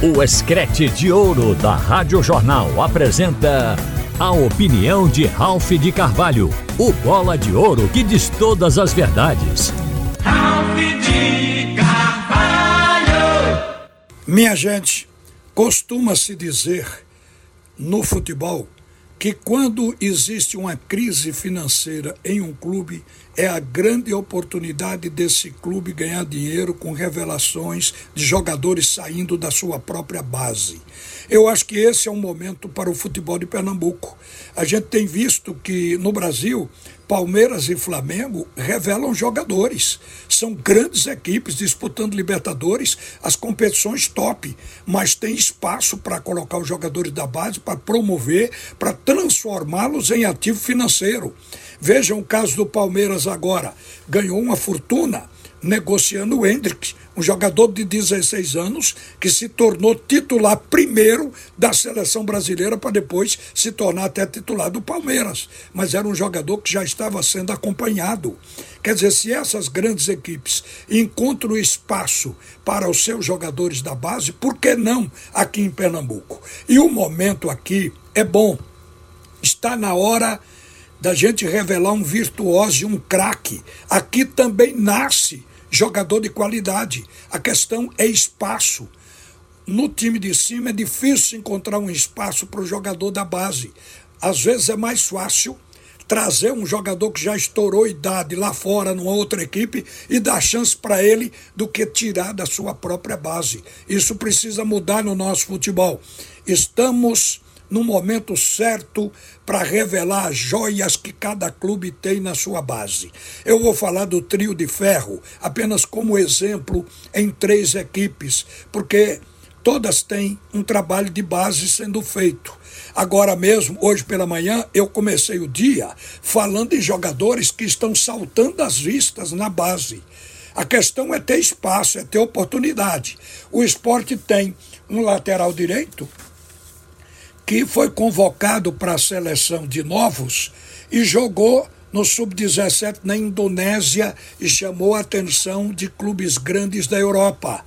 O Escrete de Ouro da Rádio Jornal apresenta a opinião de Ralph de Carvalho, o bola de ouro que diz todas as verdades. Ralph de Carvalho! Minha gente, costuma-se dizer no futebol que quando existe uma crise financeira em um clube, é a grande oportunidade desse clube ganhar dinheiro com revelações de jogadores saindo da sua própria base. Eu acho que esse é um momento para o futebol de Pernambuco. A gente tem visto que no Brasil Palmeiras e Flamengo revelam jogadores. São grandes equipes disputando Libertadores, as competições top, mas tem espaço para colocar os jogadores da base, para promover, para transformá-los em ativo financeiro. Vejam o caso do Palmeiras agora. Ganhou uma fortuna negociando o Hendrick, um jogador de 16 anos que se tornou titular primeiro da seleção brasileira para depois se tornar até titular do Palmeiras. Mas era um jogador que já estava sendo acompanhado. Quer dizer, se essas grandes equipes encontram espaço para os seus jogadores da base, por que não aqui em Pernambuco? E o momento aqui é bom. Está na hora da gente revelar um virtuoso um craque. Aqui também nasce jogador de qualidade. A questão é espaço. No time de cima é difícil encontrar um espaço para o jogador da base. Às vezes é mais fácil trazer um jogador que já estourou idade lá fora numa outra equipe e dar chance para ele do que tirar da sua própria base. Isso precisa mudar no nosso futebol. Estamos no momento certo para revelar as joias que cada clube tem na sua base. Eu vou falar do trio de ferro apenas como exemplo em três equipes, porque todas têm um trabalho de base sendo feito. Agora mesmo, hoje pela manhã, eu comecei o dia falando em jogadores que estão saltando as vistas na base. A questão é ter espaço, é ter oportunidade. O esporte tem um lateral direito que foi convocado para a seleção de novos e jogou no sub-17 na Indonésia e chamou a atenção de clubes grandes da Europa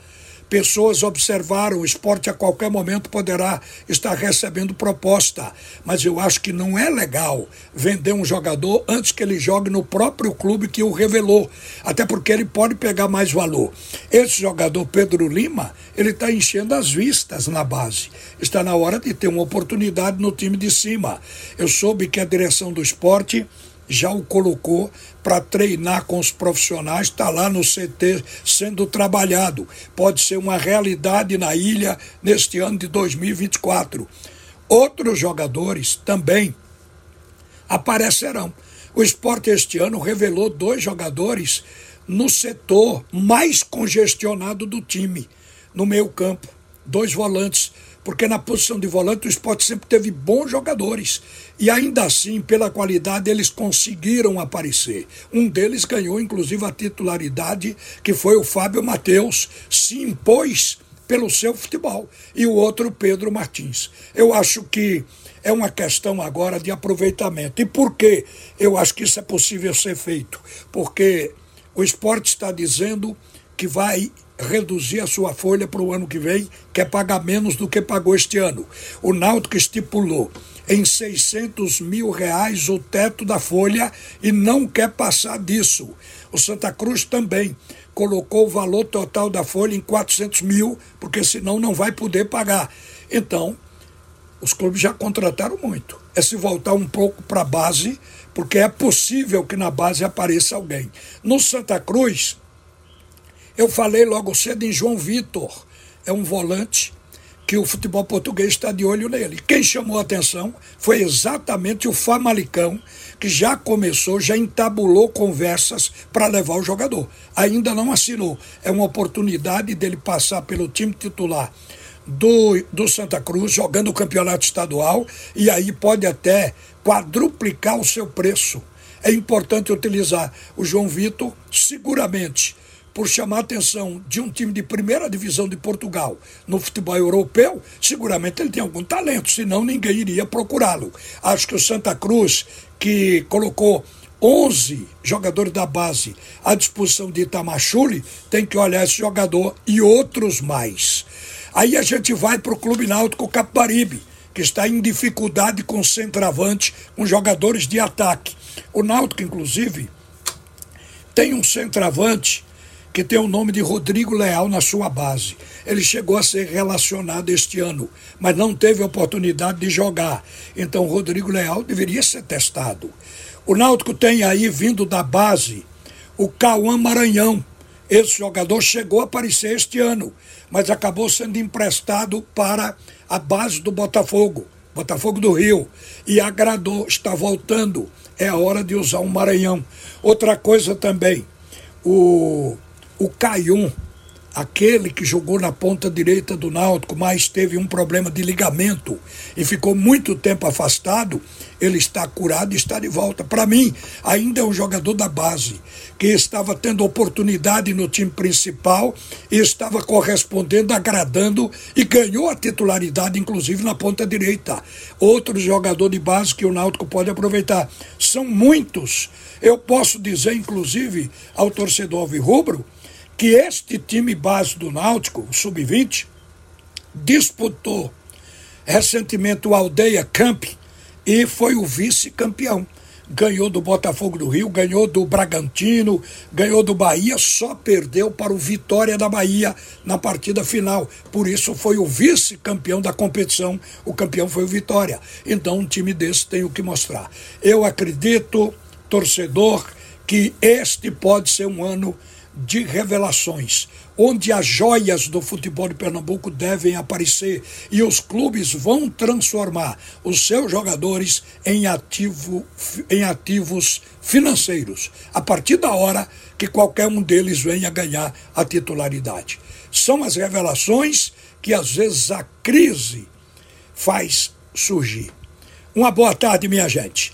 pessoas observaram, o esporte a qualquer momento poderá estar recebendo proposta, mas eu acho que não é legal vender um jogador antes que ele jogue no próprio clube que o revelou, até porque ele pode pegar mais valor. Esse jogador Pedro Lima, ele está enchendo as vistas na base. Está na hora de ter uma oportunidade no time de cima. Eu soube que a direção do esporte já o colocou para treinar com os profissionais, está lá no CT sendo trabalhado. Pode ser uma realidade na ilha neste ano de 2024. Outros jogadores também aparecerão. O esporte este ano revelou dois jogadores no setor mais congestionado do time, no meio campo. Dois volantes porque na posição de volante o esporte sempre teve bons jogadores. E ainda assim, pela qualidade, eles conseguiram aparecer. Um deles ganhou, inclusive, a titularidade, que foi o Fábio Matheus, se impôs pelo seu futebol. E o outro, Pedro Martins. Eu acho que é uma questão agora de aproveitamento. E por que eu acho que isso é possível ser feito? Porque o esporte está dizendo que vai reduzir a sua folha para o ano que vem, quer pagar menos do que pagou este ano. O Náutico estipulou em 600 mil reais o teto da folha e não quer passar disso. O Santa Cruz também colocou o valor total da folha em 400 mil, porque senão não vai poder pagar. Então, os clubes já contrataram muito. É se voltar um pouco para a base, porque é possível que na base apareça alguém. No Santa Cruz, eu falei logo cedo em João Vitor, é um volante que o futebol português está de olho nele. Quem chamou a atenção foi exatamente o Famalicão, que já começou, já entabulou conversas para levar o jogador. Ainda não assinou. É uma oportunidade dele passar pelo time titular do, do Santa Cruz, jogando o campeonato estadual, e aí pode até quadruplicar o seu preço. É importante utilizar o João Vitor, seguramente por chamar a atenção de um time de primeira divisão de Portugal no futebol europeu, seguramente ele tem algum talento, senão ninguém iria procurá-lo. Acho que o Santa Cruz, que colocou 11 jogadores da base à disposição de Itamachule, tem que olhar esse jogador e outros mais. Aí a gente vai para o Clube Náutico Capibaribe, que está em dificuldade com centroavante, com jogadores de ataque. O Náutico, inclusive, tem um centroavante que tem o nome de Rodrigo Leal na sua base. Ele chegou a ser relacionado este ano, mas não teve oportunidade de jogar. Então, Rodrigo Leal deveria ser testado. O Náutico tem aí, vindo da base, o Cauã Maranhão. Esse jogador chegou a aparecer este ano, mas acabou sendo emprestado para a base do Botafogo, Botafogo do Rio, e agradou, está voltando. É a hora de usar o um Maranhão. Outra coisa também, o o Caium, aquele que jogou na ponta direita do Náutico, mas teve um problema de ligamento e ficou muito tempo afastado, ele está curado e está de volta. Para mim, ainda é um jogador da base, que estava tendo oportunidade no time principal e estava correspondendo, agradando e ganhou a titularidade, inclusive na ponta direita. Outro jogador de base que o Náutico pode aproveitar. São muitos. Eu posso dizer, inclusive, ao torcedor rubro que este time base do Náutico, o Sub-20, disputou recentemente o Aldeia Camp e foi o vice-campeão. Ganhou do Botafogo do Rio, ganhou do Bragantino, ganhou do Bahia, só perdeu para o Vitória da Bahia na partida final. Por isso foi o vice-campeão da competição, o campeão foi o Vitória. Então um time desse tem o que mostrar. Eu acredito, torcedor, que este pode ser um ano de revelações, onde as joias do futebol de Pernambuco devem aparecer e os clubes vão transformar os seus jogadores em, ativo, em ativos financeiros, a partir da hora que qualquer um deles venha ganhar a titularidade. São as revelações que às vezes a crise faz surgir. Uma boa tarde, minha gente.